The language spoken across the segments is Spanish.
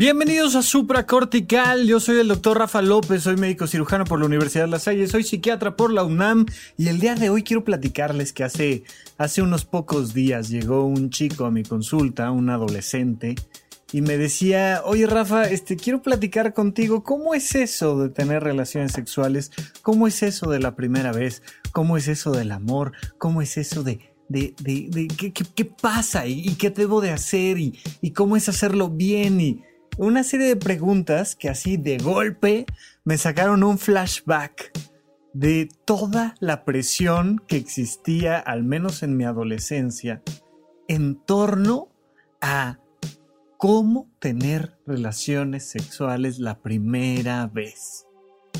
Bienvenidos a Supracortical, yo soy el doctor Rafa López, soy médico cirujano por la Universidad de La Salle, soy psiquiatra por la UNAM y el día de hoy quiero platicarles que hace, hace unos pocos días llegó un chico a mi consulta, un adolescente, y me decía, oye Rafa, este, quiero platicar contigo, ¿cómo es eso de tener relaciones sexuales? ¿Cómo es eso de la primera vez? ¿Cómo es eso del amor? ¿Cómo es eso de... De, de, de ¿qué, qué, pasa y, qué debo de hacer y, y cómo es hacerlo bien y, una serie de preguntas que así de golpe me sacaron un flashback de toda la presión que existía, al menos en mi adolescencia, en torno a cómo tener relaciones sexuales la primera vez.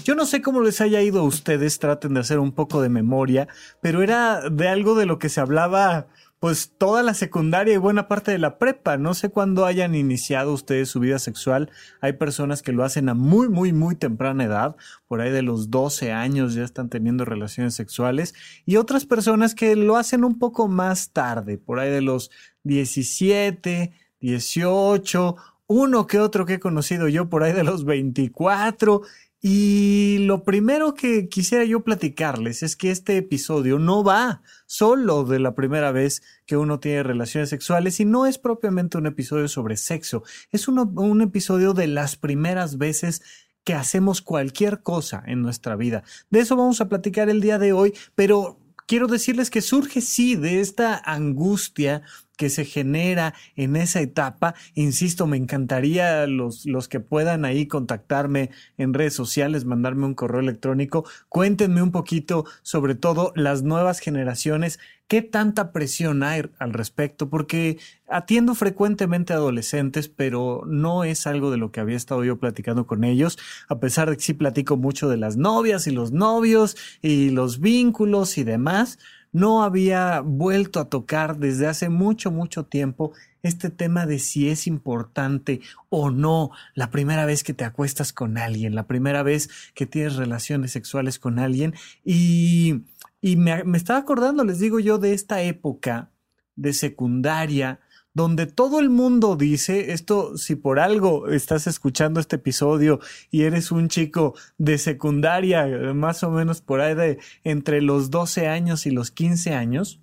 Yo no sé cómo les haya ido a ustedes, traten de hacer un poco de memoria, pero era de algo de lo que se hablaba pues toda la secundaria y buena parte de la prepa. No sé cuándo hayan iniciado ustedes su vida sexual. Hay personas que lo hacen a muy, muy, muy temprana edad. Por ahí de los 12 años ya están teniendo relaciones sexuales. Y otras personas que lo hacen un poco más tarde. Por ahí de los 17, 18. Uno que otro que he conocido yo por ahí de los 24 y lo primero que quisiera yo platicarles es que este episodio no va solo de la primera vez que uno tiene relaciones sexuales y no es propiamente un episodio sobre sexo, es un episodio de las primeras veces que hacemos cualquier cosa en nuestra vida. De eso vamos a platicar el día de hoy, pero quiero decirles que surge sí de esta angustia que se genera en esa etapa. Insisto, me encantaría los, los que puedan ahí contactarme en redes sociales, mandarme un correo electrónico. Cuéntenme un poquito sobre todo las nuevas generaciones. ¿Qué tanta presión hay al respecto? Porque atiendo frecuentemente a adolescentes, pero no es algo de lo que había estado yo platicando con ellos, a pesar de que sí platico mucho de las novias y los novios y los vínculos y demás no había vuelto a tocar desde hace mucho, mucho tiempo este tema de si es importante o no la primera vez que te acuestas con alguien, la primera vez que tienes relaciones sexuales con alguien. Y, y me, me estaba acordando, les digo yo, de esta época de secundaria donde todo el mundo dice, esto si por algo estás escuchando este episodio y eres un chico de secundaria, más o menos por ahí de entre los 12 años y los 15 años,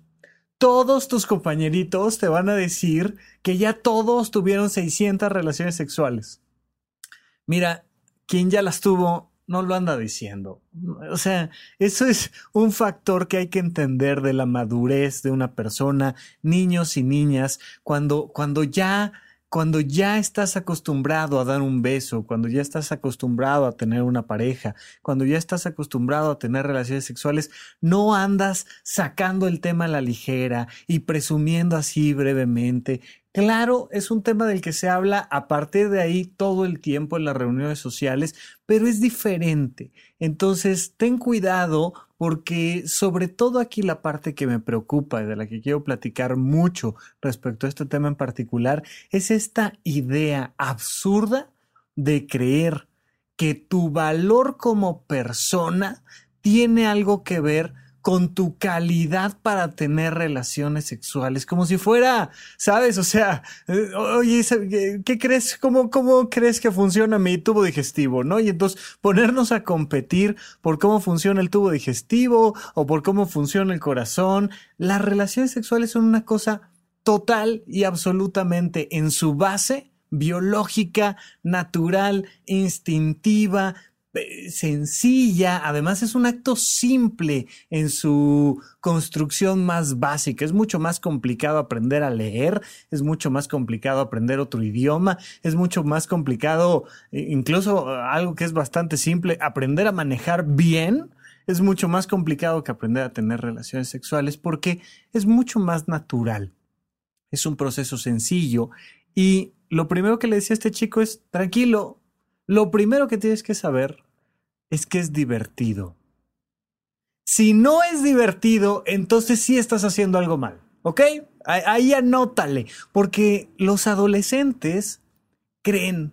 todos tus compañeritos te van a decir que ya todos tuvieron 600 relaciones sexuales. Mira, quien ya las tuvo no lo anda diciendo. O sea, eso es un factor que hay que entender de la madurez de una persona, niños y niñas, cuando, cuando ya cuando ya estás acostumbrado a dar un beso, cuando ya estás acostumbrado a tener una pareja, cuando ya estás acostumbrado a tener relaciones sexuales, no andas sacando el tema a la ligera y presumiendo así brevemente Claro, es un tema del que se habla a partir de ahí todo el tiempo en las reuniones sociales, pero es diferente. Entonces, ten cuidado porque sobre todo aquí la parte que me preocupa y de la que quiero platicar mucho respecto a este tema en particular es esta idea absurda de creer que tu valor como persona tiene algo que ver con tu calidad para tener relaciones sexuales, como si fuera, ¿sabes? O sea, eh, oye, ¿qué crees? ¿Cómo, cómo crees que funciona mi tubo digestivo? ¿No? Y entonces ponernos a competir por cómo funciona el tubo digestivo o por cómo funciona el corazón. Las relaciones sexuales son una cosa total y absolutamente en su base biológica, natural, instintiva, sencilla, además es un acto simple en su construcción más básica. Es mucho más complicado aprender a leer, es mucho más complicado aprender otro idioma, es mucho más complicado, eh, incluso eh, algo que es bastante simple, aprender a manejar bien. Es mucho más complicado que aprender a tener relaciones sexuales porque es mucho más natural. Es un proceso sencillo y lo primero que le decía a este chico es, tranquilo, lo primero que tienes que saber es que es divertido. Si no es divertido, entonces sí estás haciendo algo mal, ¿ok? Ahí anótale, porque los adolescentes creen,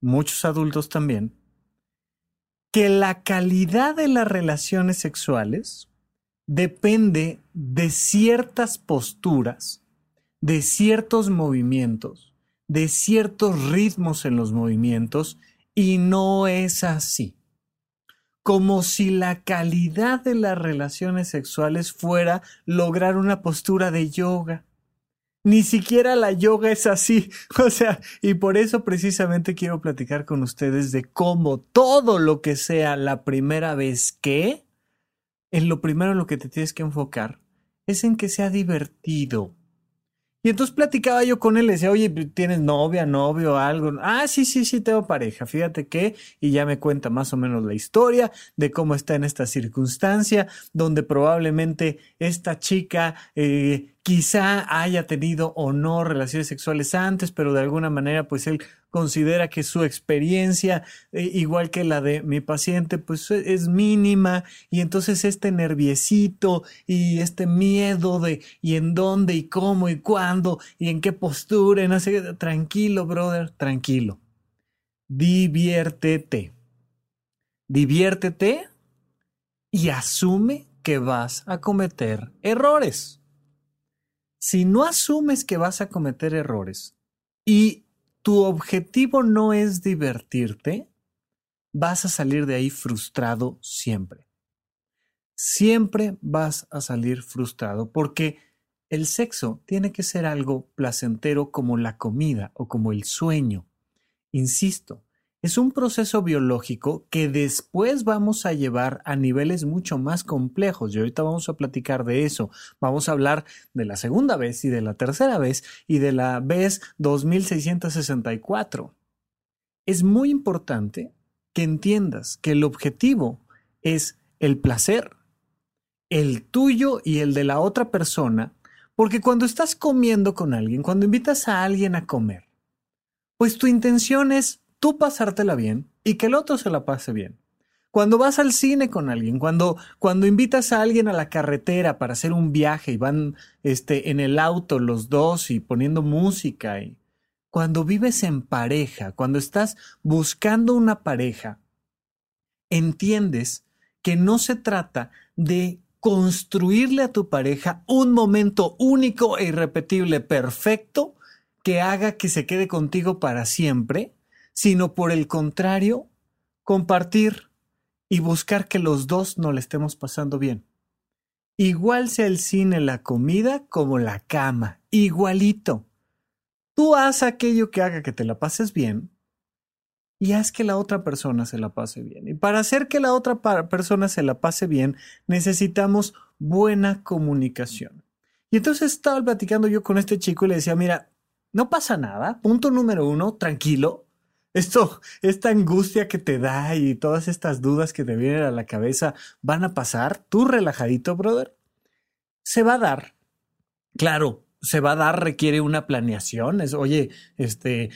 muchos adultos también, que la calidad de las relaciones sexuales depende de ciertas posturas, de ciertos movimientos, de ciertos ritmos en los movimientos, y no es así como si la calidad de las relaciones sexuales fuera lograr una postura de yoga. Ni siquiera la yoga es así. O sea, y por eso precisamente quiero platicar con ustedes de cómo todo lo que sea la primera vez que, en lo primero en lo que te tienes que enfocar es en que sea divertido. Y entonces platicaba yo con él, le decía, oye, ¿tienes novia, novio, algo? Ah, sí, sí, sí, tengo pareja, fíjate que, y ya me cuenta más o menos la historia de cómo está en esta circunstancia, donde probablemente esta chica eh, quizá haya tenido o no relaciones sexuales antes, pero de alguna manera pues él considera que su experiencia, eh, igual que la de mi paciente, pues e, es mínima y entonces este nerviecito y este miedo de y en dónde y cómo y cuándo y en qué postura, no sé, tranquilo, brother, tranquilo. Diviértete. Diviértete y asume que vas a cometer errores si no asumes que vas a cometer errores y tu objetivo no es divertirte, vas a salir de ahí frustrado siempre. Siempre vas a salir frustrado porque el sexo tiene que ser algo placentero como la comida o como el sueño. Insisto, es un proceso biológico que después vamos a llevar a niveles mucho más complejos y ahorita vamos a platicar de eso. Vamos a hablar de la segunda vez y de la tercera vez y de la vez 2664. Es muy importante que entiendas que el objetivo es el placer, el tuyo y el de la otra persona, porque cuando estás comiendo con alguien, cuando invitas a alguien a comer, pues tu intención es tú pasártela bien y que el otro se la pase bien. Cuando vas al cine con alguien, cuando, cuando invitas a alguien a la carretera para hacer un viaje y van este, en el auto los dos y poniendo música y cuando vives en pareja, cuando estás buscando una pareja, entiendes que no se trata de construirle a tu pareja un momento único e irrepetible, perfecto, que haga que se quede contigo para siempre, sino por el contrario, compartir y buscar que los dos no le estemos pasando bien. Igual sea el cine, la comida, como la cama, igualito. Tú haz aquello que haga que te la pases bien y haz que la otra persona se la pase bien. Y para hacer que la otra persona se la pase bien, necesitamos buena comunicación. Y entonces estaba platicando yo con este chico y le decía, mira, no pasa nada, punto número uno, tranquilo, esto, esta angustia que te da y todas estas dudas que te vienen a la cabeza van a pasar. Tú relajadito, brother. Se va a dar. Claro, se va a dar requiere una planeación. Es, oye, este,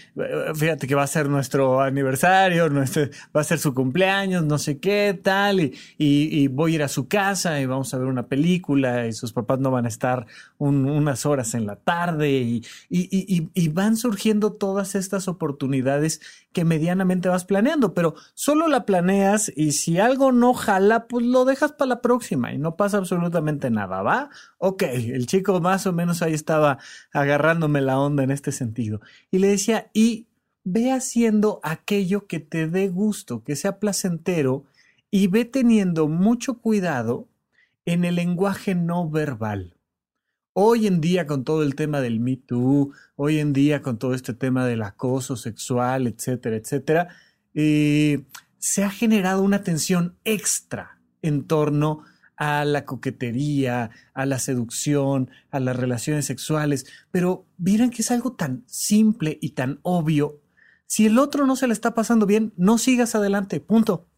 fíjate que va a ser nuestro aniversario, nuestro, va a ser su cumpleaños, no sé qué, tal, y, y, voy a ir a su casa y vamos a ver una película y sus papás no van a estar unas horas en la tarde y, y van surgiendo todas estas oportunidades que medianamente vas planeando, pero solo la planeas y si algo no jala, pues lo dejas para la próxima y no pasa absolutamente nada, ¿va? Ok, el chico más o menos ahí estaba agarrándome la onda en este sentido. Y le decía, y ve haciendo aquello que te dé gusto, que sea placentero y ve teniendo mucho cuidado en el lenguaje no verbal. Hoy en día con todo el tema del Me Too, hoy en día con todo este tema del acoso sexual, etcétera, etcétera, eh, se ha generado una tensión extra en torno a la coquetería, a la seducción, a las relaciones sexuales, pero miren que es algo tan simple y tan obvio. Si el otro no se le está pasando bien, no sigas adelante, punto.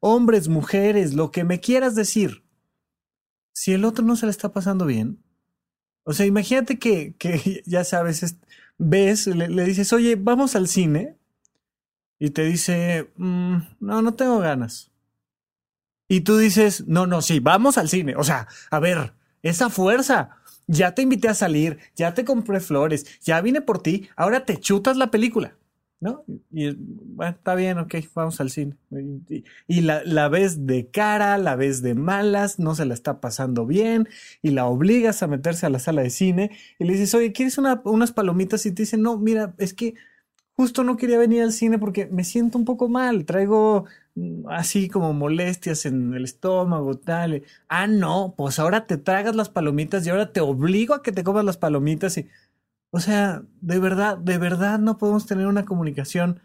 Hombres, mujeres, lo que me quieras decir. Si el otro no se le está pasando bien, o sea, imagínate que, que ya sabes, ves, le, dices, oye, vamos al cine, y te dice, mm, no, no tengo ganas y tú dices, no, no, sí, vamos al cine. O sea, a ver, esa fuerza. Ya te invité a salir, ya te compré flores, ya vine por ti, ahora te chutas la película. ¿No? Y bueno, está bien, ok, vamos al cine. Y, la, la, ves de cara, la ves de malas, no se la está pasando bien, y la obligas a meterse a la sala de cine, y le dices, oye, ¿quieres unas palomitas? Y te dicen, no, mira, es que justo no quería venir al cine porque me siento un poco mal, traigo así como molestias en el estómago, tal. Ah, no, pues ahora te tragas las palomitas y ahora te obligo a que te comas las palomitas y... O sea, de verdad, de verdad no podemos tener una comunicación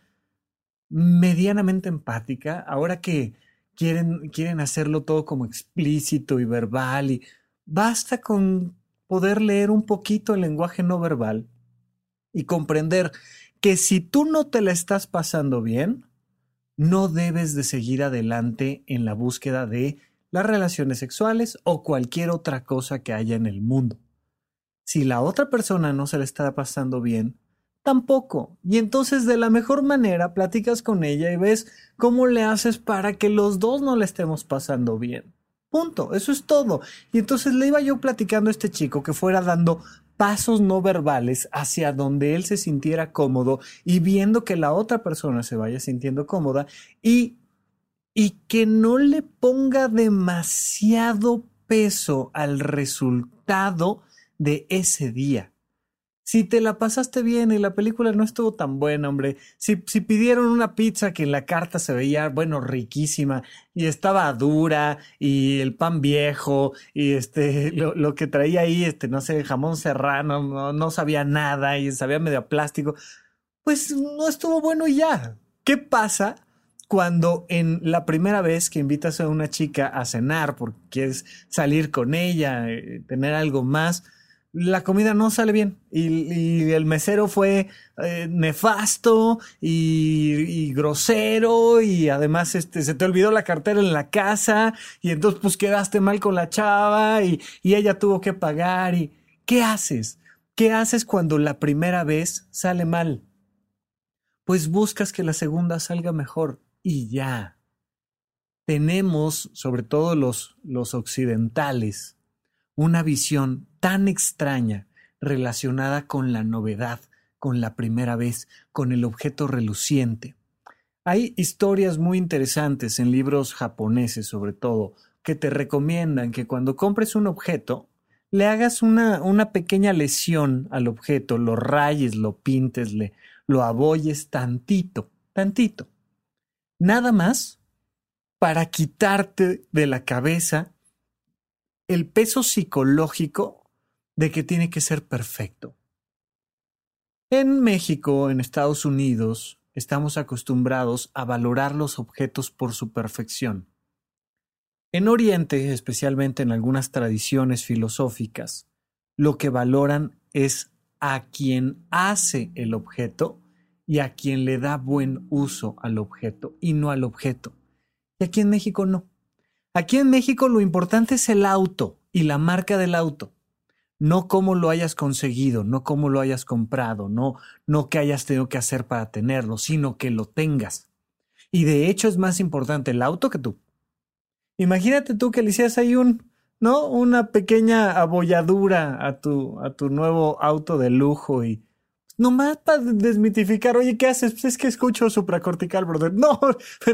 medianamente empática ahora que quieren, quieren hacerlo todo como explícito y verbal y basta con poder leer un poquito el lenguaje no verbal y comprender que si tú no te la estás pasando bien, no debes de seguir adelante en la búsqueda de las relaciones sexuales o cualquier otra cosa que haya en el mundo. Si la otra persona no se la está pasando bien, tampoco. Y entonces de la mejor manera platicas con ella y ves cómo le haces para que los dos no le estemos pasando bien. Punto, eso es todo. Y entonces le iba yo platicando a este chico que fuera dando pasos no verbales hacia donde él se sintiera cómodo y viendo que la otra persona se vaya sintiendo cómoda y, y que no le ponga demasiado peso al resultado de ese día. Si te la pasaste bien y la película no estuvo tan buena, hombre, si, si, pidieron una pizza que en la carta se veía, bueno, riquísima y estaba dura y el pan viejo y este, lo, que traía ahí, este, no sé, jamón serrano, no, no sabía nada y sabía medio plástico, pues no estuvo bueno y ya. ¿Qué pasa cuando en la primera vez que invitas a una chica a cenar porque quieres salir con ella, eh, tener algo más, la comida no sale bien y, el mesero fue eh, nefasto y, grosero y además este, se te olvidó la cartera en la casa y entonces pues quedaste mal con la chava y, y ella tuvo que pagar y ¿qué haces? ¿Qué haces cuando la primera vez sale mal? Pues buscas que la segunda salga mejor y ya. Tenemos, sobre todo los, los occidentales, una visión tan extraña relacionada con la novedad, con la primera vez, con el objeto reluciente. Hay historias muy interesantes en libros japoneses sobre todo que te recomiendan que cuando compres un objeto le hagas una, una pequeña lesión al objeto, lo rayes, lo pintes, le, lo abolles tantito, tantito. Nada más para quitarte de la cabeza el peso psicológico de que tiene que ser perfecto. En México, en Estados Unidos, estamos acostumbrados a valorar los objetos por su perfección. En Oriente, especialmente en algunas tradiciones filosóficas, lo que valoran es a quien hace el objeto y a quien le da buen uso al objeto y no al objeto. Y aquí en México no. Aquí en México lo importante es el auto y la marca del auto. No cómo lo hayas conseguido, no cómo lo hayas comprado, no, no qué hayas tenido que hacer para tenerlo, sino que lo tengas. Y de hecho es más importante el auto que tú. Imagínate tú que le hicieras ahí un, ¿no? Una pequeña abolladura a tu, a tu nuevo auto de lujo y nomás para desmitificar, oye, ¿qué haces? Pues es que escucho supracortical, brother. No,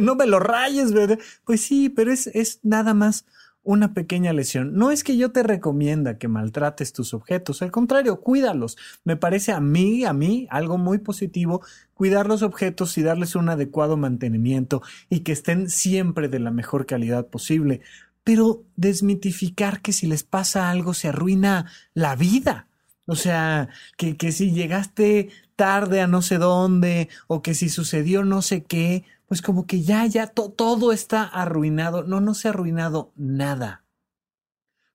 no me lo rayes, ¿verdad? Pues sí, pero es, es nada más una pequeña lesión. No es que yo te recomienda que maltrates tus objetos, al contrario, cuídalos. Me parece a mí, a mí, algo muy positivo cuidar los objetos y darles un adecuado mantenimiento y que estén siempre de la mejor calidad posible. Pero desmitificar que si les pasa algo se arruina la vida. O sea, que, que si llegaste tarde a no sé dónde o que si sucedió no sé qué, pues como que ya, ya todo está arruinado. No, no se ha arruinado nada.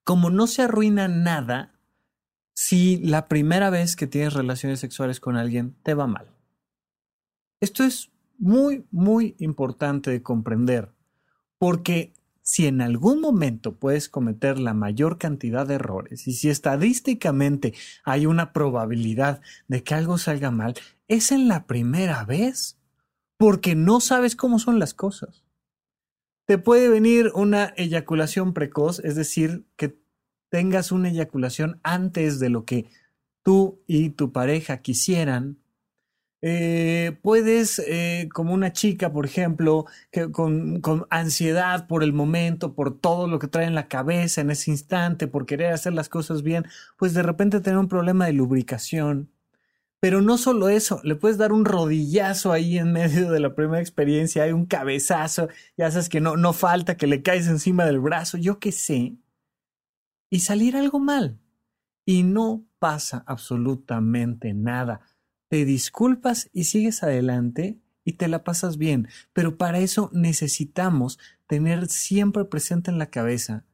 Como no se arruina nada si la primera vez que tienes relaciones sexuales con alguien te va mal. Esto es muy, muy importante de comprender, porque si en algún momento puedes cometer la mayor cantidad de errores y si estadísticamente hay una probabilidad de que algo salga mal, es en la primera vez, porque no sabes cómo son las cosas. Te puede venir una eyaculación precoz, es decir, que tengas una eyaculación antes de lo que tú y tu pareja quisieran eh, puedes, eh, como una chica, por ejemplo, que con, con, ansiedad por el momento, por todo lo que trae en la cabeza en ese instante, por querer hacer las cosas bien, pues de repente tener un problema de lubricación. Pero no solo eso, le puedes dar un rodillazo ahí en medio de la primera experiencia, hay un cabezazo, ya sabes que no, no falta que le caes encima del brazo, yo qué sé, y salir algo mal. Y no pasa absolutamente nada te disculpas y sigues adelante y te la pasas bien. Pero para eso necesitamos tener siempre presente en la cabeza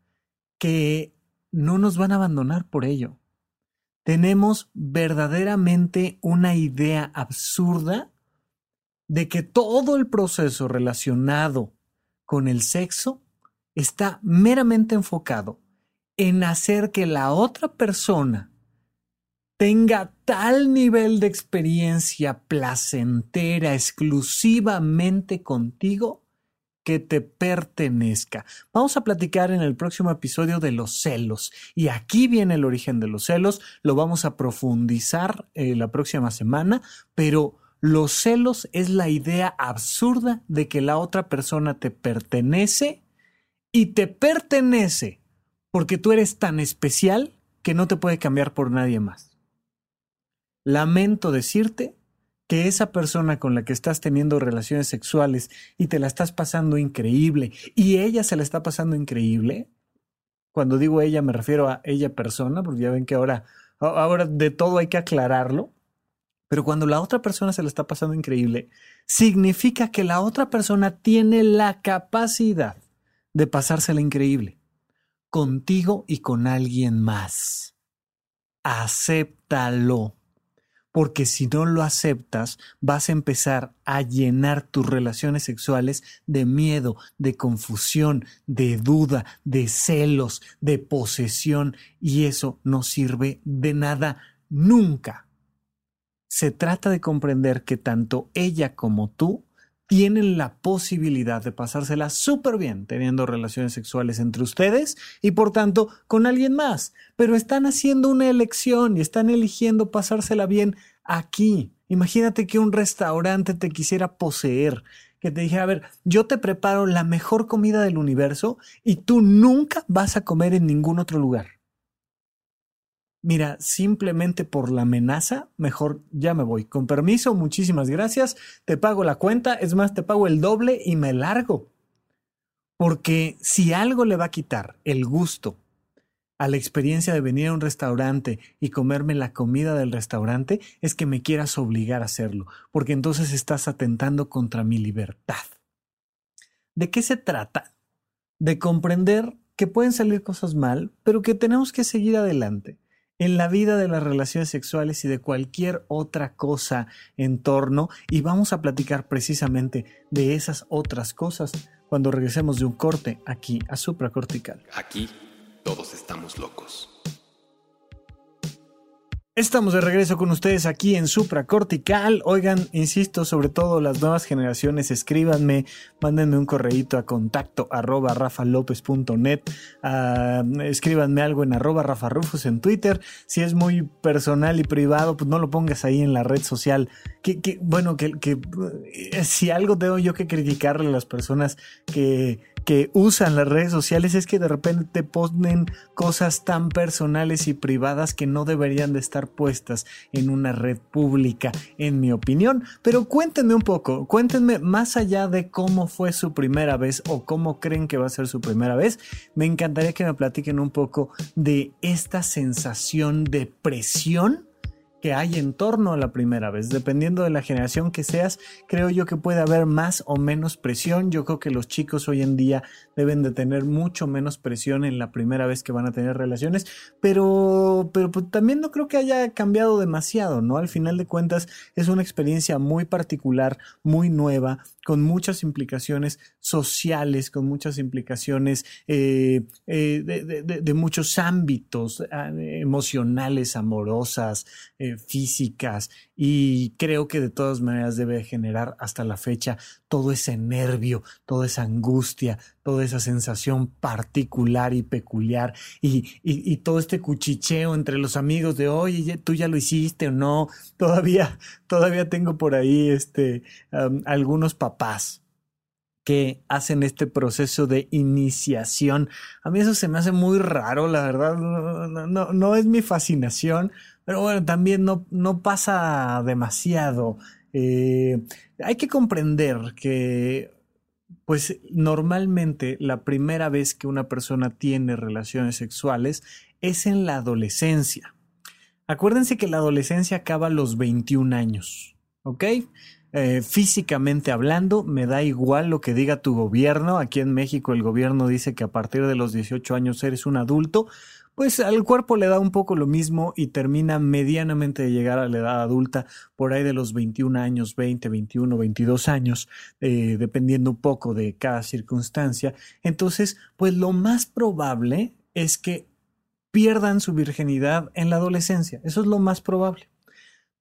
que no nos van a abandonar por ello. Tenemos verdaderamente una idea absurda de que todo el proceso relacionado con el sexo está meramente enfocado en hacer que la otra persona tenga tal nivel de experiencia placentera exclusivamente contigo que te pertenezca. Vamos a platicar en el próximo episodio de los celos. Y aquí viene el origen de los celos. Lo vamos a profundizar eh, la próxima semana, pero los celos es la idea absurda de que la otra persona te pertenece y te pertenece porque tú eres tan especial que no te puede cambiar por nadie más lamento decirte que esa persona con la que estás teniendo relaciones sexuales y te la estás pasando increíble y ella se la está pasando increíble, cuando digo ella me refiero a ella persona, porque ya ven que ahora, ahora de todo hay que aclararlo, pero cuando la otra persona se la está pasando increíble, significa que la otra persona tiene la capacidad de pasársela increíble, contigo y con alguien más. Acéptalo porque si no lo aceptas, vas a empezar a llenar tus relaciones sexuales de miedo, de confusión, de duda, de celos, de posesión, y eso no sirve de nada nunca. Se trata de comprender que tanto ella como tú tienen la posibilidad de pasársela súper bien teniendo relaciones sexuales entre ustedes y por tanto con alguien más, pero están haciendo una elección y están eligiendo pasársela bien aquí. Imagínate que un restaurante te quisiera poseer, que te dijera, a ver, yo te preparo la mejor comida del universo y tú nunca vas a comer en ningún otro lugar mira, simplemente por la amenaza, mejor ya me voy. Con permiso, muchísimas gracias, te pago la cuenta, es más, te pago el doble y me largo. Porque si algo le va a quitar el gusto a la experiencia de venir a un restaurante y comerme la comida del restaurante, es que me quieras obligar a hacerlo, porque entonces estás atentando contra mi libertad. ¿De qué se trata? De comprender que pueden salir cosas mal, pero que tenemos que seguir adelante en la vida de las relaciones sexuales y de cualquier otra cosa en torno y vamos a platicar precisamente de esas otras cosas cuando regresemos de un corte aquí a supracortical. Aquí todos estamos locos. Estamos de regreso con ustedes aquí en Supracortical. Oigan, insisto, sobre todo las nuevas generaciones, escríbanme, mándenme un correíto a contacto arroba rafalopez.net, escríbanme algo en arroba rafarufus en Twitter. Si es muy personal y privado, pues no lo pongas ahí en la red social. Que, que bueno, que, que eh, si algo tengo yo que criticarle a las personas que que usan las redes sociales es que de repente te ponen cosas tan personales y privadas que no deberían de estar puestas en una red pública, en mi opinión. Pero cuéntenme un poco, cuéntenme más allá de cómo fue su primera vez o cómo creen que va a ser su primera vez. Me encantaría que me platiquen un poco de esta sensación de presión que hay en torno a la primera vez. Dependiendo de la generación que seas, creo yo que puede haber más o menos presión. Yo creo que los chicos hoy en día deben de tener mucho menos presión en la primera vez que van a tener relaciones, pero, pero pues, también no creo que haya cambiado demasiado, ¿no? Al final de cuentas es una experiencia muy particular, muy nueva, con muchas implicaciones sociales, con muchas implicaciones eh, eh, de, muchos ámbitos ah, emocionales, amorosas, eh, físicas, y creo que de todas maneras debe generar hasta la fecha todo ese nervio, toda esa angustia, toda esa sensación particular y peculiar y, todo este cuchicheo entre los amigos de oye, tú ya lo hiciste o no, todavía, todavía tengo por ahí este, algunos papás que hacen este proceso de iniciación. A mí eso se me hace muy raro, la verdad, no, no es mi fascinación, pero bueno, también no, no pasa demasiado. Eh, hay que comprender que, pues normalmente la primera vez que una persona tiene relaciones sexuales es en la adolescencia. Acuérdense que la adolescencia acaba a los 21 años, ¿ok? Eh, físicamente hablando, me da igual lo que diga tu gobierno. Aquí en México el gobierno dice que a partir de los 18 años eres un adulto pues al cuerpo le da un poco lo mismo y termina medianamente de llegar a la edad adulta por ahí de los 21 años, 20, 21, 22 años, eh, dependiendo un poco de cada circunstancia. Entonces, pues lo más probable es que pierdan su virginidad en la adolescencia. Eso es lo más probable.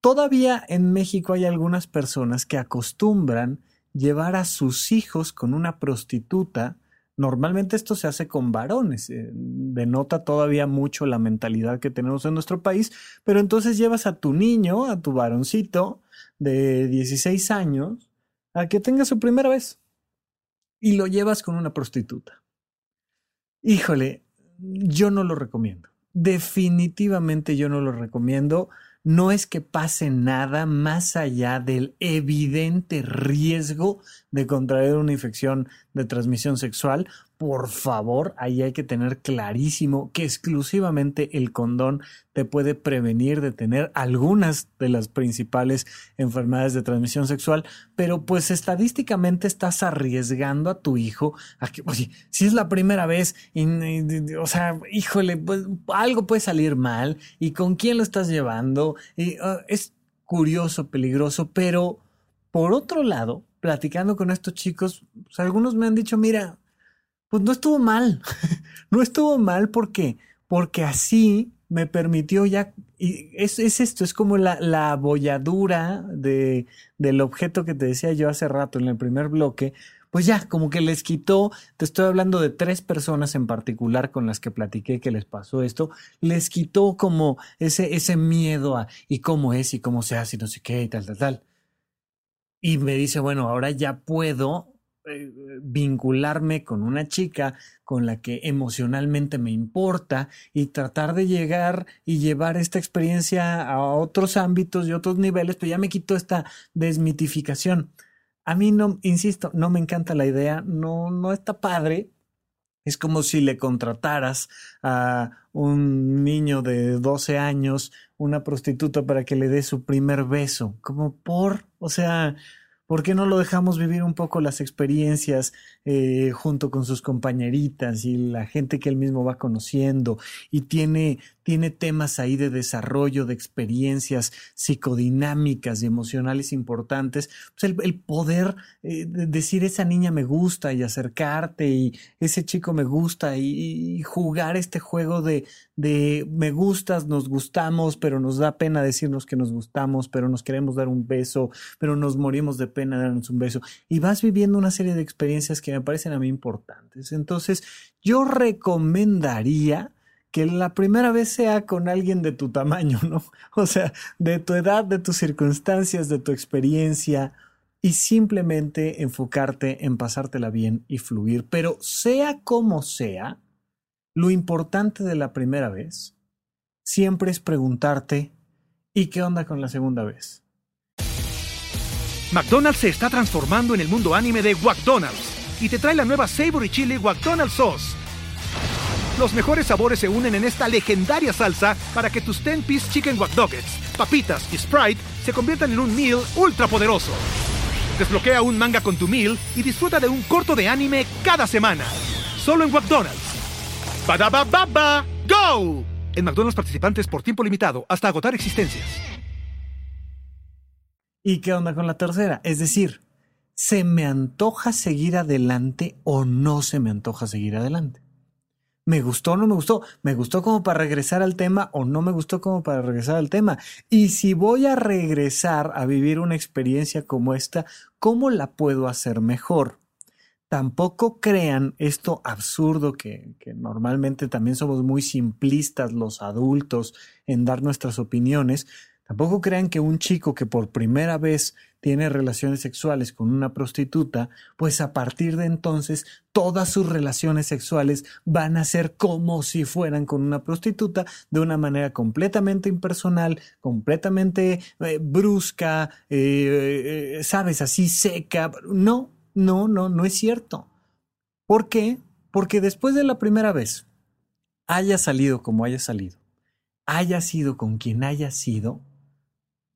Todavía en México hay algunas personas que acostumbran llevar a sus hijos con una prostituta Normalmente esto se hace con varones, eh, denota todavía mucho la mentalidad que tenemos en nuestro país, pero entonces llevas a tu niño, a tu varoncito de 16 años, a que tenga su primera vez y lo llevas con una prostituta. Híjole, yo no lo recomiendo. Definitivamente yo no lo recomiendo no es que pase nada más allá del evidente riesgo de contraer una infección de transmisión sexual por favor, ahí hay que tener clarísimo que exclusivamente el condón te puede prevenir de tener algunas de las principales enfermedades de transmisión sexual, pero pues estadísticamente estás arriesgando a tu hijo a que, oye, si es la primera vez, o sea, híjole, pues algo puede salir mal y con quién lo estás llevando, y, ah, es curioso, peligroso, pero por otro lado, platicando con estos chicos, pues, algunos me han dicho, mira, pues no estuvo mal. no estuvo mal porque, porque así me permitió ya, y es, esto, es como la, la abolladura de, del objeto que te decía yo hace rato en el primer bloque, pues ya, como que les quitó, te estoy hablando de tres personas en particular con las que platiqué que les pasó esto, les quitó como ese, ese miedo a y cómo es y cómo se hace y no sé qué y tal, tal, tal. Y me dice, bueno, ahora ya puedo eh, vincularme con una chica con la que emocionalmente me importa y tratar de llegar y llevar esta experiencia a otros ámbitos y otros niveles, pero ya me quito esta desmitificación. A mí no, insisto, no me encanta la idea, no, no está padre. Es como si le contrataras a un niño de 12 años, una prostituta para que le dé su primer beso, como por, o sea, ¿Por qué no lo dejamos vivir un poco las experiencias eh, junto con sus compañeritas y la gente que él mismo va conociendo y tiene, tiene temas ahí de desarrollo, de experiencias psicodinámicas y emocionales importantes? Pues el, poder eh, decir esa niña me gusta y acercarte y ese chico me gusta y, jugar este juego de, de me gustas, nos gustamos, pero nos da pena decirnos que nos gustamos, pero nos queremos dar un beso, pero nos morimos de pena darnos un beso. Y vas viviendo una serie de experiencias que me parecen a mí importantes. Entonces, yo recomendaría que la primera vez sea con alguien de tu tamaño, ¿no? O sea, de tu edad, de tus circunstancias, de tu experiencia, y simplemente enfocarte en pasártela bien y fluir. Pero sea como sea, lo importante de la primera vez siempre es preguntarte, ¿y qué onda con la segunda vez? McDonald's se está transformando en el mundo anime de McDonald's y te trae la nueva Savory Chili McDonald's Sauce Los mejores sabores se unen en esta legendaria salsa para que tus 10-piece chicken wack papitas y Sprite se conviertan en un meal ultra poderoso. Desbloquea un manga con tu meal y disfruta de un corto de anime cada semana. Solo en McDonald's. baba ¡Go! En McDonald's participantes por tiempo limitado hasta agotar existencias. ¿Y qué onda con la tercera? Es decir, ¿se me antoja seguir adelante o no se me antoja seguir adelante? ¿Me gustó o no me gustó? ¿Me gustó como para regresar al tema o no me gustó como para regresar al tema? Y si voy a regresar a vivir una experiencia como esta, ¿cómo la puedo hacer mejor? Tampoco crean esto absurdo que, que normalmente también somos muy simplistas los adultos en dar nuestras opiniones. Tampoco crean que un chico que por primera vez tiene relaciones sexuales con una prostituta, pues a partir de entonces todas sus relaciones sexuales van a ser como si fueran con una prostituta de una manera completamente impersonal, completamente eh, brusca, eh, eh, sabes, así seca. No, no, no, no es cierto. ¿Por qué? Porque después de la primera vez, haya salido como haya salido, haya sido con quien haya sido,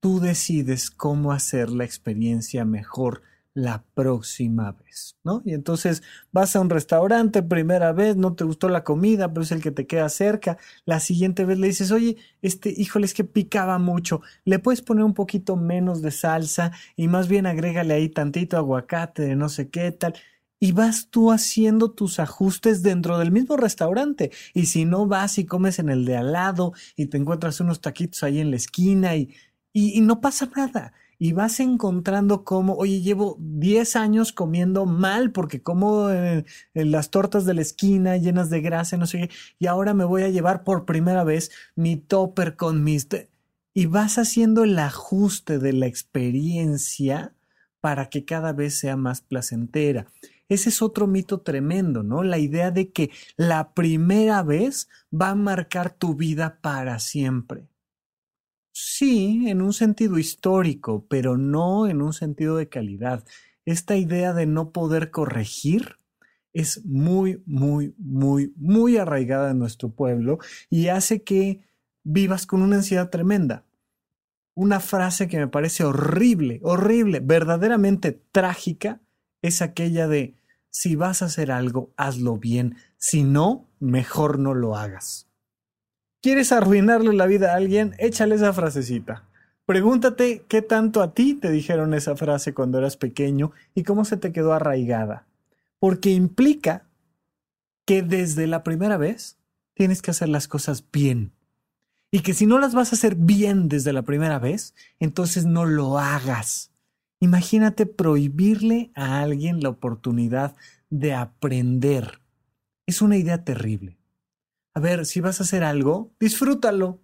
tú decides cómo hacer la experiencia mejor la próxima vez, ¿no? Y entonces vas a un restaurante, primera vez, no te gustó la comida, pero es el que te queda cerca. La siguiente vez le dices, oye, este, híjole, es que picaba mucho. Le puedes poner un poquito menos de salsa y más bien agrégale ahí tantito aguacate de no sé qué tal. Y vas tú haciendo tus ajustes dentro del mismo restaurante. Y si no vas y comes en el de al lado y te encuentras unos taquitos ahí en la esquina y y, no pasa nada. Y vas encontrando cómo, oye, llevo 10 años comiendo mal porque como en las tortas de la esquina llenas de grasa, no sé qué, y ahora me voy a llevar por primera vez mi topper con mis... Y vas haciendo el ajuste de la experiencia para que cada vez sea más placentera. Ese es otro mito tremendo, ¿no? La idea de que la primera vez va a marcar tu vida para siempre. Sí, en un sentido histórico, pero no en un sentido de calidad. Esta idea de no poder corregir es muy, muy, muy, muy arraigada en nuestro pueblo y hace que vivas con una ansiedad tremenda. Una frase que me parece horrible, horrible, verdaderamente trágica, es aquella de, si vas a hacer algo, hazlo bien, si no, mejor no lo hagas. ¿Quieres arruinarle la vida a alguien? Échale esa frasecita. Pregúntate qué tanto a ti te dijeron esa frase cuando eras pequeño y cómo se te quedó arraigada. Porque implica que desde la primera vez tienes que hacer las cosas bien. Y que si no las vas a hacer bien desde la primera vez, entonces no lo hagas. Imagínate prohibirle a alguien la oportunidad de aprender. Es una idea terrible. A ver, si vas a hacer algo, disfrútalo.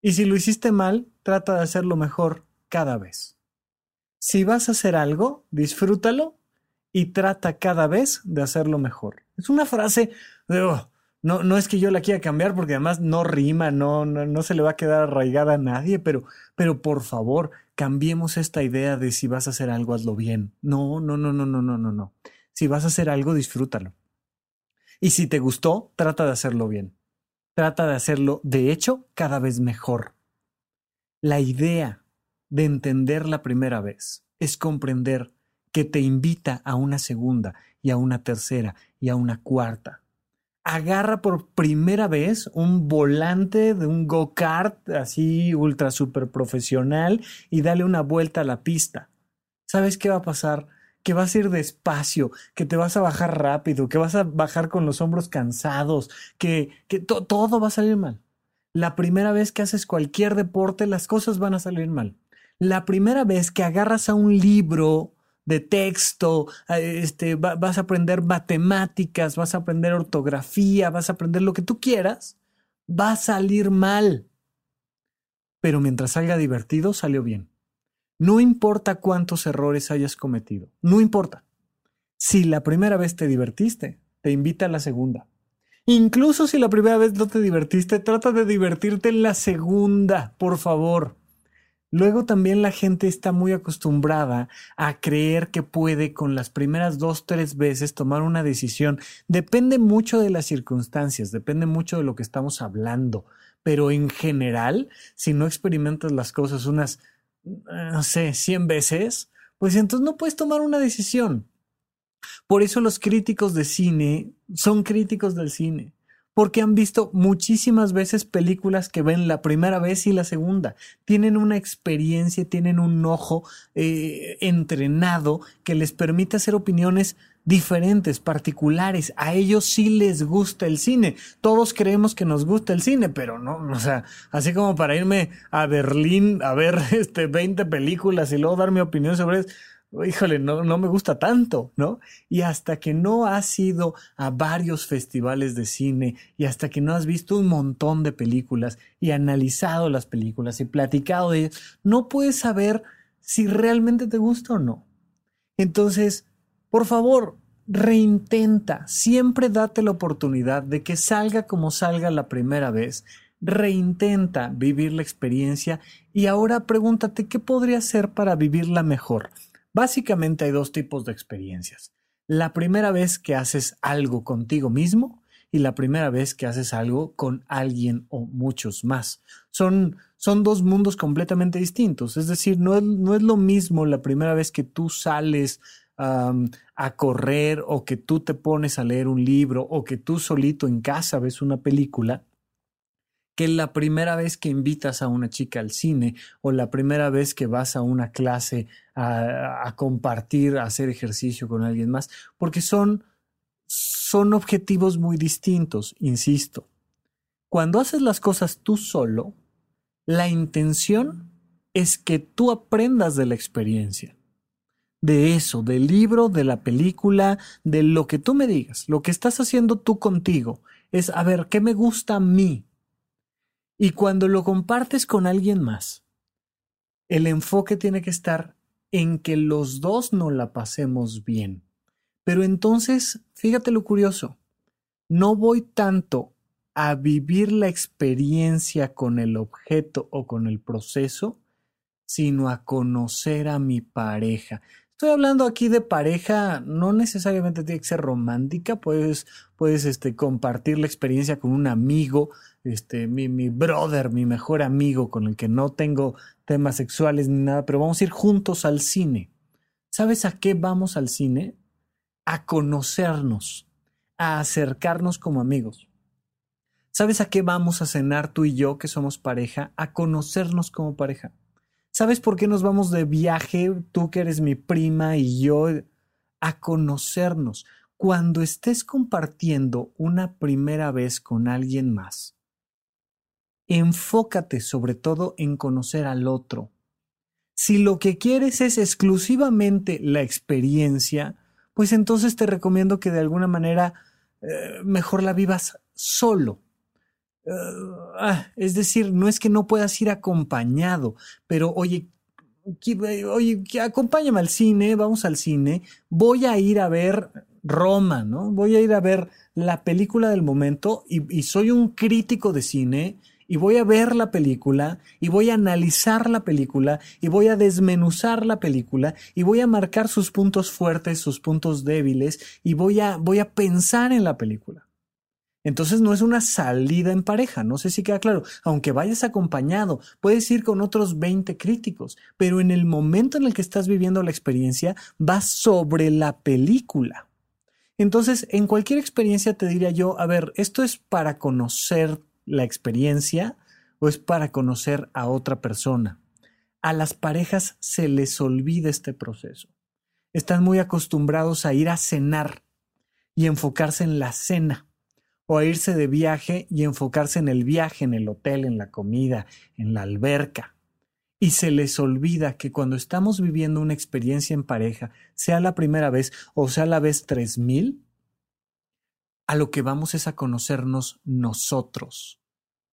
Y si lo hiciste mal, trata de hacerlo mejor cada vez. Si vas a hacer algo, disfrútalo y trata cada vez de hacerlo mejor. Es una frase oh, no, no es que yo la quiera cambiar porque además no rima, no, no, no, se le va a quedar arraigada a nadie, pero, pero por favor, cambiemos esta idea de si vas a hacer algo, hazlo bien. No, no, no, no, no, no, no, no. Si vas a hacer algo, disfrútalo. Y si te gustó, trata de hacerlo bien. Trata de hacerlo, de hecho, cada vez mejor. La idea de entender la primera vez es comprender que te invita a una segunda y a una tercera y a una cuarta. Agarra por primera vez un volante de un go-kart así ultra super profesional y dale una vuelta a la pista. ¿Sabes qué va a pasar? Que vas a ir despacio, que te vas a bajar rápido, que vas a bajar con los hombros cansados, que, que todo va a salir mal. La primera vez que haces cualquier deporte, las cosas van a salir mal. La primera vez que agarras a un libro de texto, este, vas a aprender matemáticas, vas a aprender ortografía, vas a aprender lo que tú quieras, va a salir mal. Pero mientras salga divertido, salió bien. No importa cuántos errores hayas cometido, no importa. Si la primera vez te divertiste, te invita a la segunda. Incluso si la primera vez no te divertiste, trata de divertirte en la segunda, por favor. Luego también la gente está muy acostumbrada a creer que puede con las primeras dos, tres veces tomar una decisión. Depende mucho de las circunstancias, depende mucho de lo que estamos hablando, pero en general, si no experimentas las cosas unas, no sé, 100 veces, pues entonces no puedes tomar una decisión. Por eso los críticos de cine son críticos del cine porque han visto muchísimas veces películas que ven la primera vez y la segunda. Tienen una experiencia, tienen un ojo eh, entrenado que les permite hacer opiniones diferentes, particulares. A ellos sí les gusta el cine. Todos creemos que nos gusta el cine, pero no, o sea, así como para irme a Berlín a ver este 20 películas y luego dar mi opinión sobre eso híjole, no, no me gusta tanto, ¿no? Y hasta que no has ido a varios festivales de cine y hasta que no has visto un montón de películas y analizado las películas y platicado de ellas, no puedes saber si realmente te gusta o no. Entonces, por favor, reintenta, siempre date la oportunidad de que salga como salga la primera vez. Reintenta vivir la experiencia y ahora pregúntate qué podría hacer para vivirla mejor. Básicamente hay dos tipos de experiencias. La primera vez que haces algo contigo mismo y la primera vez que haces algo con alguien o muchos más. Son, son dos mundos completamente distintos. Es decir, no es, no es lo mismo la primera vez que tú sales a correr o que tú te pones a leer un libro o que tú solito en casa ves una película que la primera vez que invitas a una chica al cine o la primera vez que vas a una clase a, compartir, a hacer ejercicio con alguien más, porque son, son objetivos muy distintos, insisto. Cuando haces las cosas tú solo, la intención es que tú aprendas de la experiencia. De eso, del libro, de la película, de lo que tú me digas, lo que estás haciendo tú contigo, es a ver, ¿qué me gusta a mí? Y cuando lo compartes con alguien más, el enfoque tiene que estar en que los dos no la pasemos bien. Pero entonces, fíjate lo curioso, no voy tanto a vivir la experiencia con el objeto o con el proceso, sino a conocer a mi pareja. Estoy hablando aquí de pareja, no necesariamente tiene que ser romántica, puedes, puedes este, compartir la experiencia con un amigo, este, mi, mi brother, mi mejor amigo, con el que no tengo temas sexuales ni nada, pero vamos a ir juntos al cine. ¿Sabes a qué vamos al cine? A conocernos, a acercarnos como amigos. ¿Sabes a qué vamos a cenar tú y yo, que somos pareja? A conocernos como pareja. ¿Sabes por qué nos vamos de viaje, tú que eres mi prima y yo, a conocernos? Cuando estés compartiendo una primera vez con alguien más, enfócate sobre todo en conocer al otro. Si lo que quieres es exclusivamente la experiencia, pues entonces te recomiendo que de alguna manera eh, mejor la vivas solo. Ah, es decir, no es que no puedas ir acompañado, pero oye, oye, acompáñame al cine, vamos al cine, voy a ir a ver Roma, ¿no? Voy a ir a ver la película del momento y, soy un crítico de cine y voy a ver la película y voy a analizar la película y voy a desmenuzar la película y voy a marcar sus puntos fuertes, sus puntos débiles y voy a, voy a pensar en la película. Entonces no es una salida en pareja, no sé si queda claro. Aunque vayas acompañado, puedes ir con otros 20 críticos, pero en el momento en el que estás viviendo la experiencia, vas sobre la película. Entonces, en cualquier experiencia te diría yo, a ver, ¿esto es para conocer la experiencia o es para conocer a otra persona? A las parejas se les olvida este proceso. Están muy acostumbrados a ir a cenar y enfocarse en la cena o a irse de viaje y enfocarse en el viaje, en el hotel, en la comida, en la alberca. Y se les olvida que cuando estamos viviendo una experiencia en pareja, sea la primera vez o sea la vez tres mil, a lo que vamos es a conocernos nosotros.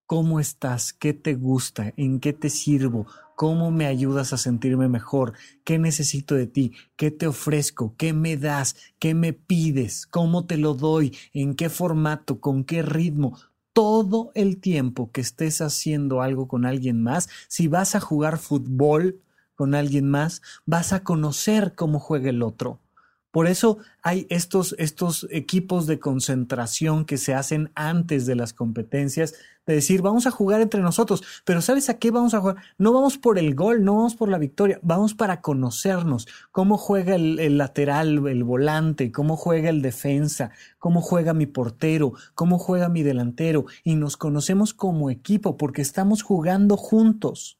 ¿Cómo estás? ¿Qué te gusta? ¿En qué te sirvo? ¿Cómo me ayudas a sentirme mejor? ¿Qué necesito de ti? ¿Qué te ofrezco? ¿Qué me das? ¿Qué me pides? ¿Cómo te lo doy? ¿En qué formato? ¿Con qué ritmo? todo el tiempo que estés haciendo algo con alguien más, si vas a jugar fútbol con alguien más, vas a conocer cómo juega el otro. Por eso hay estos, estos equipos de concentración que se hacen antes de las competencias, de decir, vamos a jugar entre nosotros, pero ¿sabes a qué vamos a jugar? No vamos por el gol, no vamos por la victoria, vamos para conocernos, cómo juega el, el lateral, el volante, cómo juega el defensa, cómo juega mi portero, cómo juega mi delantero, y nos conocemos como equipo porque estamos jugando juntos.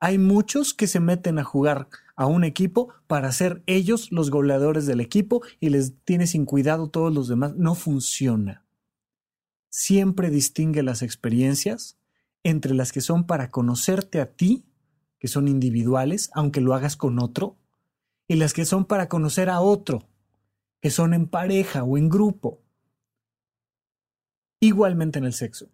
Hay muchos que se meten a jugar a un equipo para ser ellos los goleadores del equipo y les tiene sin cuidado todos los demás. No funciona. Siempre distingue las experiencias entre las que son para conocerte a ti, que son individuales, aunque lo hagas con otro, y las que son para conocer a otro, que son en pareja o en grupo. Igualmente en el sexo.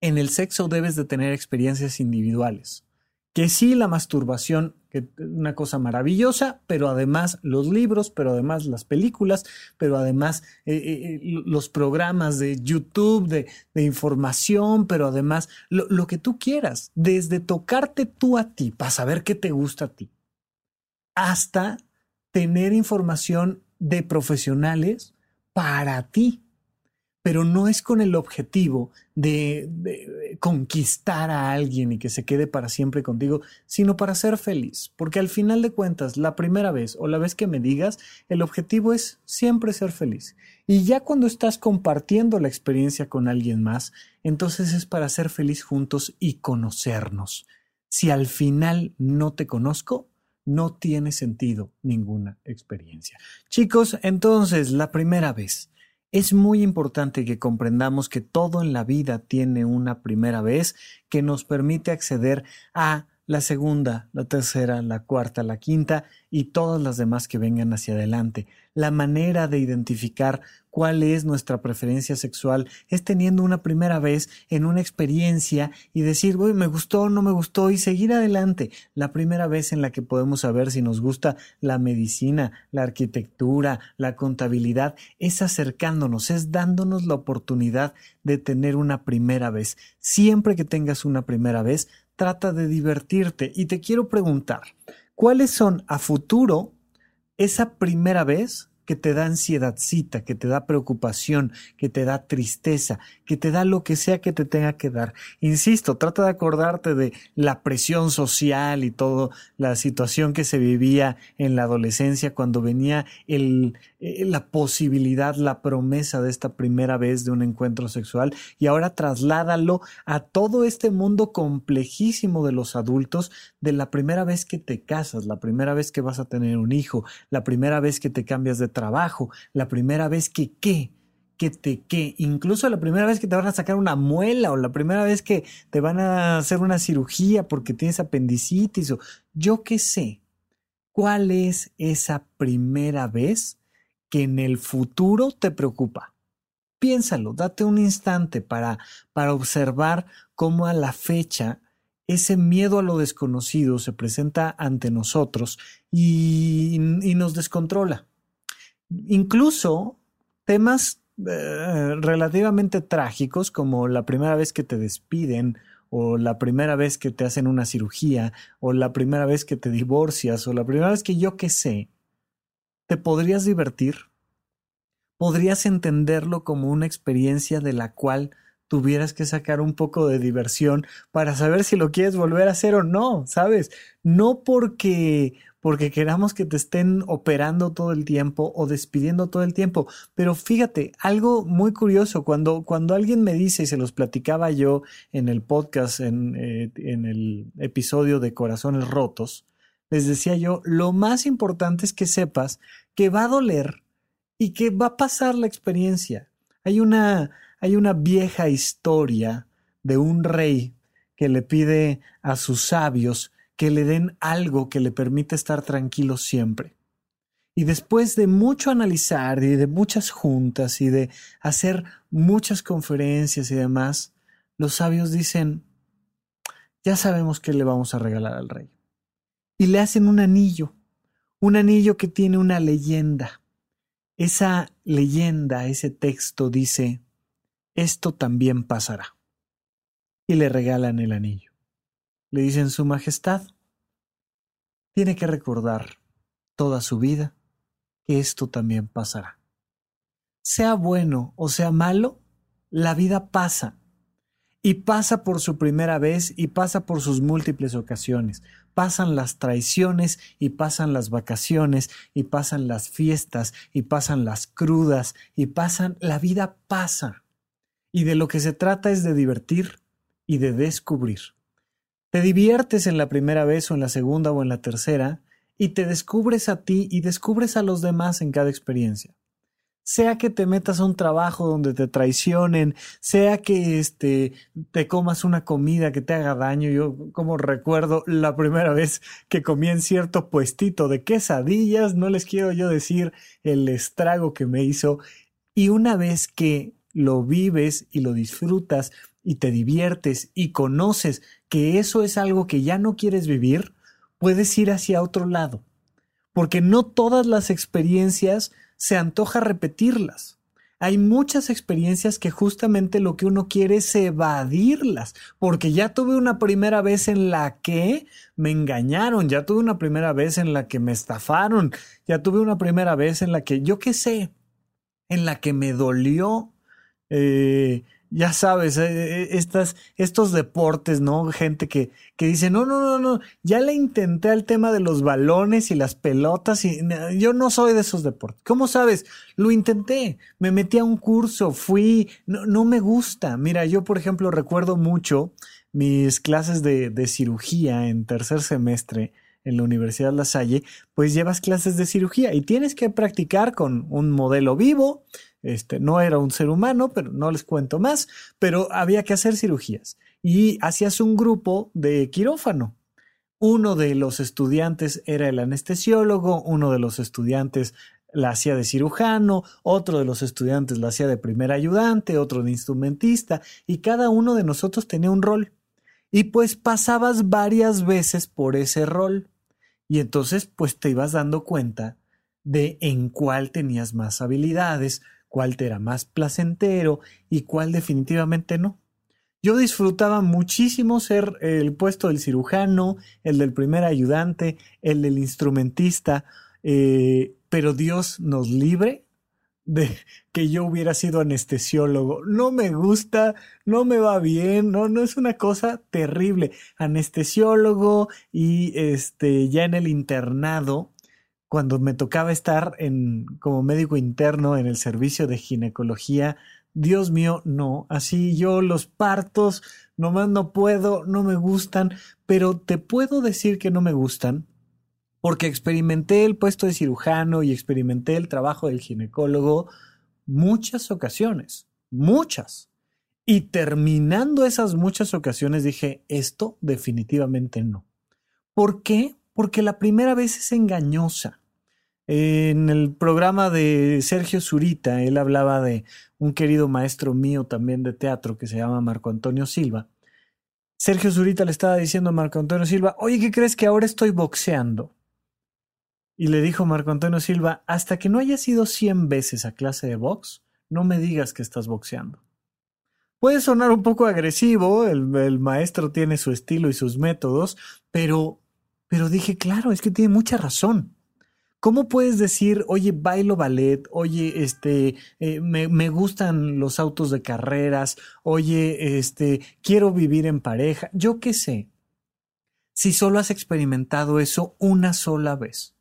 En el sexo debes de tener experiencias individuales que sí la masturbación, que una cosa maravillosa, pero además los libros, pero además las películas, pero además eh, eh, eh, los programas de YouTube, de, información, pero además lo, lo que tú quieras, desde tocarte tú a ti para saber qué te gusta a ti, hasta tener información de profesionales para ti pero no es con el objetivo de, conquistar a alguien y que se quede para siempre contigo, sino para ser feliz. Porque al final de cuentas, la primera vez o la vez que me digas, el objetivo es siempre ser feliz. Y ya cuando estás compartiendo la experiencia con alguien más, entonces es para ser feliz juntos y conocernos. Si al final no te conozco, no tiene sentido ninguna experiencia. Chicos, entonces, la primera vez es muy importante que comprendamos que todo en la vida tiene una primera vez que nos permite acceder a la segunda, la tercera, la cuarta, la quinta y todas las demás que vengan hacia adelante. La manera de identificar cuál es nuestra preferencia sexual es teniendo una primera vez en una experiencia y decir, uy, me gustó, no me gustó y seguir adelante. La primera vez en la que podemos saber si nos gusta la medicina, la arquitectura, la contabilidad, es acercándonos, es dándonos la oportunidad de tener una primera vez. Siempre que tengas una primera vez, trata de divertirte y te quiero preguntar, ¿cuáles son a futuro esa primera vez que te da ansiedadcita, que te da preocupación, que te da tristeza, que te da lo que sea que te tenga que dar. Insisto, trata de acordarte de la presión social y toda la situación que se vivía en la adolescencia cuando venía el, eh, la posibilidad, la promesa de esta primera vez de un encuentro sexual y ahora trasládalo a todo este mundo complejísimo de los adultos de la primera vez que te casas, la primera vez que vas a tener un hijo, la primera vez que te cambias de trabajo, la primera vez que qué, que te qué, incluso la primera vez que te van a sacar una muela o la primera vez que te van a hacer una cirugía porque tienes apendicitis o yo qué sé. ¿Cuál es esa primera vez que en el futuro te preocupa? Piénsalo, date un instante para, para observar cómo a la fecha ese miedo a lo desconocido se presenta ante nosotros y, y nos descontrola incluso temas eh, relativamente trágicos como la primera vez que te despiden o la primera vez que te hacen una cirugía o la primera vez que te divorcias o la primera vez que yo qué sé, te podrías divertir, podrías entenderlo como una experiencia de la cual tuvieras que sacar un poco de diversión para saber si lo quieres volver a hacer o no, ¿sabes? No porque porque queramos que te estén operando todo el tiempo o despidiendo todo el tiempo. Pero fíjate, algo muy curioso, cuando, cuando alguien me dice, y se los platicaba yo en el podcast, en, eh, en el episodio de Corazones Rotos, les decía yo, lo más importante es que sepas que va a doler y que va a pasar la experiencia. Hay una, hay una vieja historia de un rey que le pide a sus sabios que le den algo que le permita estar tranquilo siempre. Y después de mucho analizar y de muchas juntas y de hacer muchas conferencias y demás, los sabios dicen, ya sabemos qué le vamos a regalar al rey. Y le hacen un anillo, un anillo que tiene una leyenda. Esa leyenda, ese texto dice, esto también pasará. Y le regalan el anillo. Le dicen Su Majestad, tiene que recordar toda su vida que esto también pasará. Sea bueno o sea malo, la vida pasa. Y pasa por su primera vez y pasa por sus múltiples ocasiones. Pasan las traiciones y pasan las vacaciones y pasan las fiestas y pasan las crudas y pasan, la vida pasa. Y de lo que se trata es de divertir y de descubrir. Te diviertes en la primera vez o en la segunda o en la tercera y te descubres a ti y descubres a los demás en cada experiencia. Sea que te metas a un trabajo donde te traicionen, sea que este, te comas una comida que te haga daño. Yo como recuerdo la primera vez que comí en cierto puestito de quesadillas, no les quiero yo decir el estrago que me hizo. Y una vez que lo vives y lo disfrutas y te diviertes y conoces que eso es algo que ya no quieres vivir, puedes ir hacia otro lado. Porque no todas las experiencias se antoja repetirlas. Hay muchas experiencias que justamente lo que uno quiere es evadirlas, porque ya tuve una primera vez en la que me engañaron, ya tuve una primera vez en la que me estafaron, ya tuve una primera vez en la que, yo qué sé, en la que me dolió, eh, ya sabes, eh, eh, estas, estos deportes, ¿no? Gente que, que dice, no, no, no, no, ya le intenté al tema de los balones y las pelotas y yo no soy de esos deportes. ¿Cómo sabes? Lo intenté, me metí a un curso, fui, no, no me gusta. Mira, yo, por ejemplo, recuerdo mucho mis clases de, de cirugía en tercer semestre en la Universidad La Salle, pues llevas clases de cirugía y tienes que practicar con un modelo vivo, este, no era un ser humano, pero no les cuento más, pero había que hacer cirugías. Y hacías un grupo de quirófano. Uno de los estudiantes era el anestesiólogo, uno de los estudiantes la hacía de cirujano, otro de los estudiantes la hacía de primer ayudante, otro de instrumentista, y cada uno de nosotros tenía un rol. Y pues pasabas varias veces por ese rol. Y entonces pues te ibas dando cuenta de en cuál tenías más habilidades, cuál te era más placentero y cuál definitivamente no. Yo disfrutaba muchísimo ser el puesto del cirujano, el del primer ayudante, el del instrumentista, eh, pero Dios nos libre de que yo hubiera sido anestesiólogo. No me gusta, no me va bien, no, no es una cosa terrible. Anestesiólogo y este ya en el internado cuando me tocaba estar en, como médico interno en el servicio de ginecología, Dios mío, no, así yo los partos, nomás no puedo, no me gustan, pero te puedo decir que no me gustan porque experimenté el puesto de cirujano y experimenté el trabajo del ginecólogo muchas ocasiones, muchas. Y terminando esas muchas ocasiones dije, esto definitivamente no. ¿Por qué? Porque la primera vez es engañosa. En el programa de Sergio Zurita, él hablaba de un querido maestro mío también de teatro que se llama Marco Antonio Silva. Sergio Zurita le estaba diciendo a Marco Antonio Silva, oye, ¿qué crees que ahora estoy boxeando? Y le dijo Marco Antonio Silva, hasta que no hayas ido cien veces a clase de box, no me digas que estás boxeando. Puede sonar un poco agresivo, el, el maestro tiene su estilo y sus métodos, pero, pero dije, claro, es que tiene mucha razón. ¿Cómo puedes decir, oye, bailo ballet, oye, este, eh, me, me, gustan los autos de carreras, oye, este, quiero vivir en pareja, yo qué sé? Si solo has experimentado eso una sola vez,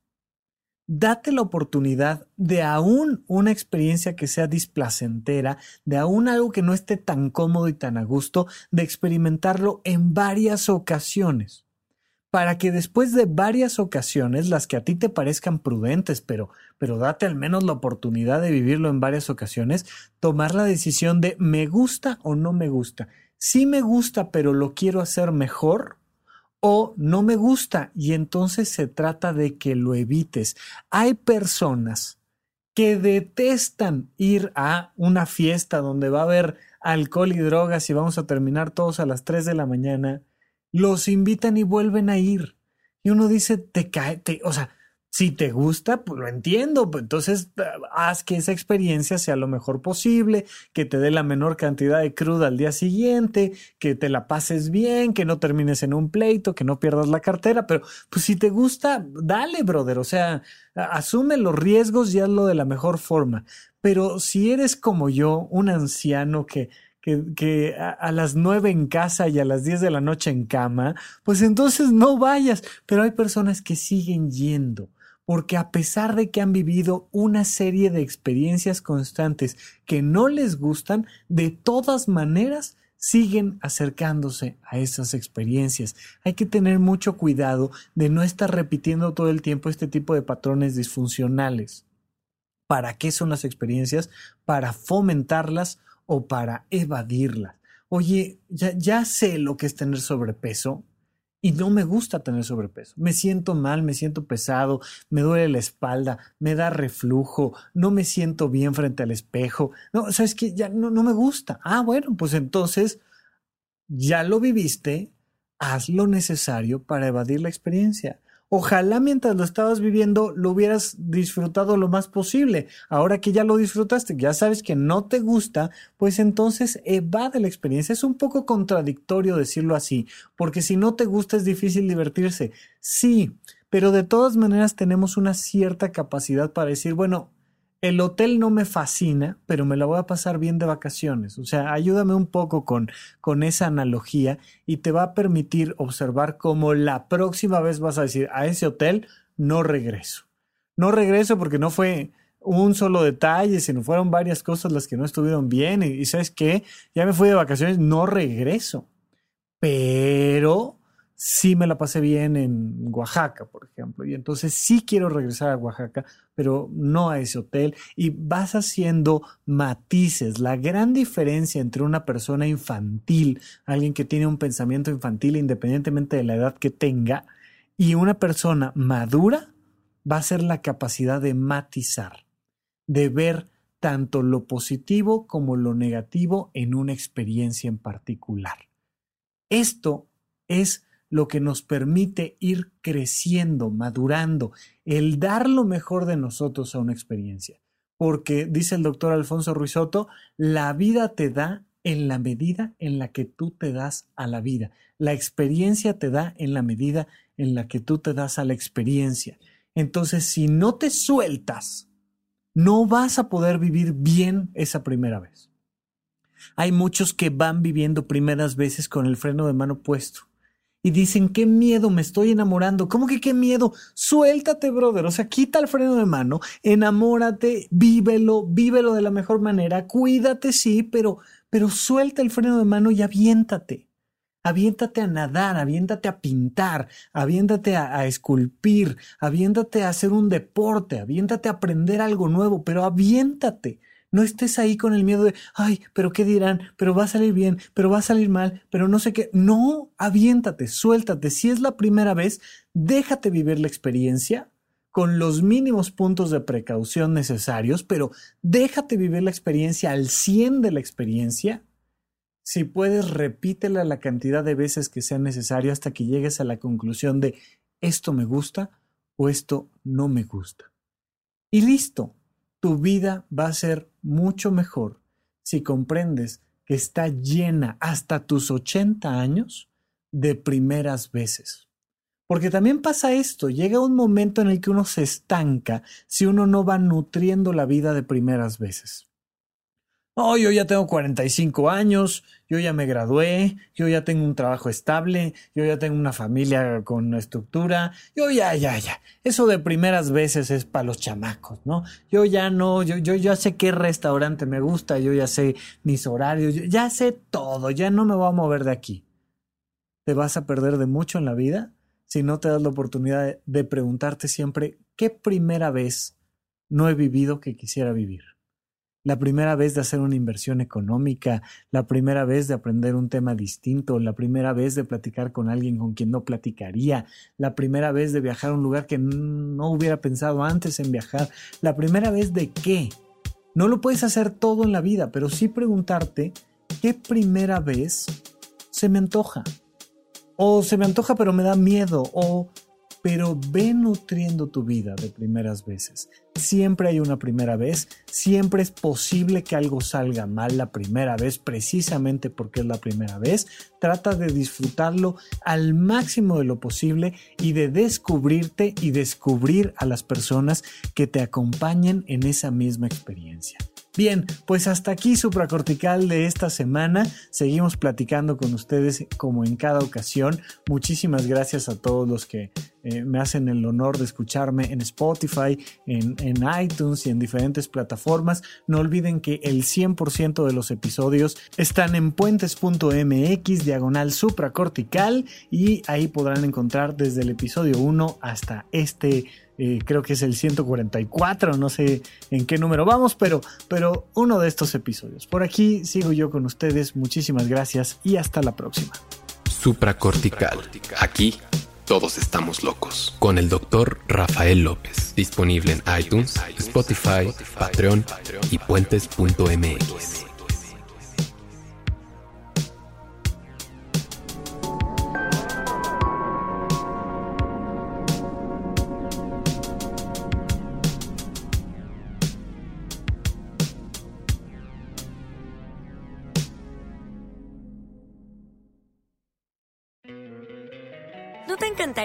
date la oportunidad de aún una experiencia que sea displacentera, de aún algo que no esté tan cómodo y tan a gusto, de experimentarlo en varias ocasiones para que después de varias ocasiones, las que a ti te parezcan prudentes, pero, pero date al menos la oportunidad de vivirlo en varias ocasiones, tomar la decisión de me gusta o no me gusta. Sí me gusta, pero lo quiero hacer mejor, o no me gusta, y entonces se trata de que lo evites. Hay personas que detestan ir a una fiesta donde va a haber alcohol y drogas y vamos a terminar todos a las 3 de la mañana los invitan y vuelven a ir. Y uno dice, te cae, te, o sea, Si te gusta, pues lo entiendo. Pues entonces, haz que esa experiencia sea lo mejor posible, que te dé la menor cantidad de cruda al día siguiente, que te la pases bien, que no termines en un pleito, que no pierdas la cartera. Pero, pues si te gusta, dale, brother. O sea, asume los riesgos y hazlo de la mejor forma. Pero si eres como yo, un anciano que que, a, las nueve en casa y a las diez de la noche en cama, pues entonces no vayas. Pero hay personas que siguen yendo, porque a pesar de que han vivido una serie de experiencias constantes que no les gustan, de todas maneras siguen acercándose a esas experiencias. Hay que tener mucho cuidado de no estar repitiendo todo el tiempo este tipo de patrones disfuncionales. ¿Para qué son las experiencias? Para fomentarlas o para evadirla. Oye, ya, ya sé lo que es tener sobrepeso y no me gusta tener sobrepeso. Me siento mal, me siento pesado, me duele la espalda, me da reflujo, no me siento bien frente al espejo. No, sabes que ya no, no me gusta. Ah, bueno, pues entonces ya lo viviste, haz lo necesario para evadir la experiencia. Ojalá mientras lo estabas viviendo lo hubieras disfrutado lo más posible. Ahora que ya lo disfrutaste, ya sabes que no te gusta, pues entonces evade la experiencia. Es un poco contradictorio decirlo así, porque si no te gusta es difícil divertirse. Sí, pero de todas maneras tenemos una cierta capacidad para decir, bueno, el hotel no me fascina, pero me la voy a pasar bien de vacaciones. O sea, ayúdame un poco con, con esa analogía y te va a permitir observar cómo la próxima vez vas a decir, a ese hotel no regreso. No regreso porque no fue un solo detalle, sino fueron varias cosas las que no estuvieron bien. Y, y sabes qué, ya me fui de vacaciones, no regreso. Pero sí me la pasé bien en Oaxaca, por ejemplo, y entonces sí quiero regresar a Oaxaca, pero no a ese hotel, y vas haciendo matices. La gran diferencia entre una persona infantil, alguien que tiene un pensamiento infantil independientemente de la edad que tenga, y una persona madura, va a ser la capacidad de matizar, de ver tanto lo positivo como lo negativo en una experiencia en particular. Esto es lo que nos permite ir creciendo, madurando, el dar lo mejor de nosotros a una experiencia. Porque, dice el doctor Alfonso Ruizotto, la vida te da en la medida en la que tú te das a la vida. La experiencia te da en la medida en la que tú te das a la experiencia. Entonces, si no te sueltas, no vas a poder vivir bien esa primera vez. Hay muchos que van viviendo primeras veces con el freno de mano puesto y dicen, qué miedo, me estoy enamorando. ¿Cómo que qué miedo? Suéltate, brother. O sea, quita el freno de mano, enamórate, vívelo, vívelo de la mejor manera, cuídate, sí, pero, pero suelta el freno de mano y aviéntate. Aviéntate a nadar, aviéntate a pintar, aviéntate a, a, esculpir, aviéntate a hacer un deporte, aviéntate a aprender algo nuevo, pero aviéntate. No estés ahí con el miedo de, ay, pero qué dirán, pero va a salir bien, pero va a salir mal, pero no sé qué. No, aviéntate, suéltate. Si es la primera vez, déjate vivir la experiencia con los mínimos puntos de precaución necesarios, pero déjate vivir la experiencia al 100 de la experiencia. Si puedes, repítela la cantidad de veces que sea necesario hasta que llegues a la conclusión de esto me gusta o esto no me gusta. Y listo, tu vida va a ser mucho mejor si comprendes que está llena hasta tus 80 años de primeras veces. Porque también pasa esto, llega un momento en el que uno se estanca si uno no va nutriendo la vida de primeras veces. Oh, yo ya tengo 45 años, yo ya me gradué, yo ya tengo un trabajo estable, yo ya tengo una familia con estructura, yo ya, ya, ya. Eso de primeras veces es para los chamacos, ¿no? Yo ya no, yo, yo ya sé qué restaurante me gusta, yo ya sé mis horarios, ya sé todo, ya no me voy a mover de aquí. Te vas a perder de mucho en la vida si no te das la oportunidad de preguntarte siempre qué primera vez no he vivido que quisiera vivir la primera vez de hacer una inversión económica, la primera vez de aprender un tema distinto, la primera vez de platicar con alguien con quien no platicaría, la primera vez de viajar a un lugar que no hubiera pensado antes en viajar, la primera vez de qué. No lo puedes hacer todo en la vida, pero sí preguntarte qué primera vez se me antoja. O se me antoja pero me da miedo. O pero ve nutriendo tu vida de primeras veces. Siempre hay una primera vez, siempre es posible que algo salga mal la primera vez, precisamente porque es la primera vez. Trata de disfrutarlo al máximo de lo posible y de descubrirte y descubrir a las personas que te acompañen en esa misma experiencia. Bien, pues hasta aquí supracortical de esta semana. Seguimos platicando con ustedes como en cada ocasión. Muchísimas gracias a todos los que eh, me hacen el honor de escucharme en Spotify, en, iTunes y en diferentes plataformas. No olviden que el 100% de los episodios están en puentes.mx diagonal supracortical y ahí podrán encontrar desde el episodio 1 hasta este eh, creo que es el 144, no sé en qué número vamos, pero, pero uno de estos episodios. Por aquí sigo yo con ustedes, muchísimas gracias y hasta la próxima. Supracortical. Aquí todos estamos locos. Con el doctor Rafael López. Disponible en iTunes, Spotify, Patreon y puentes.mx.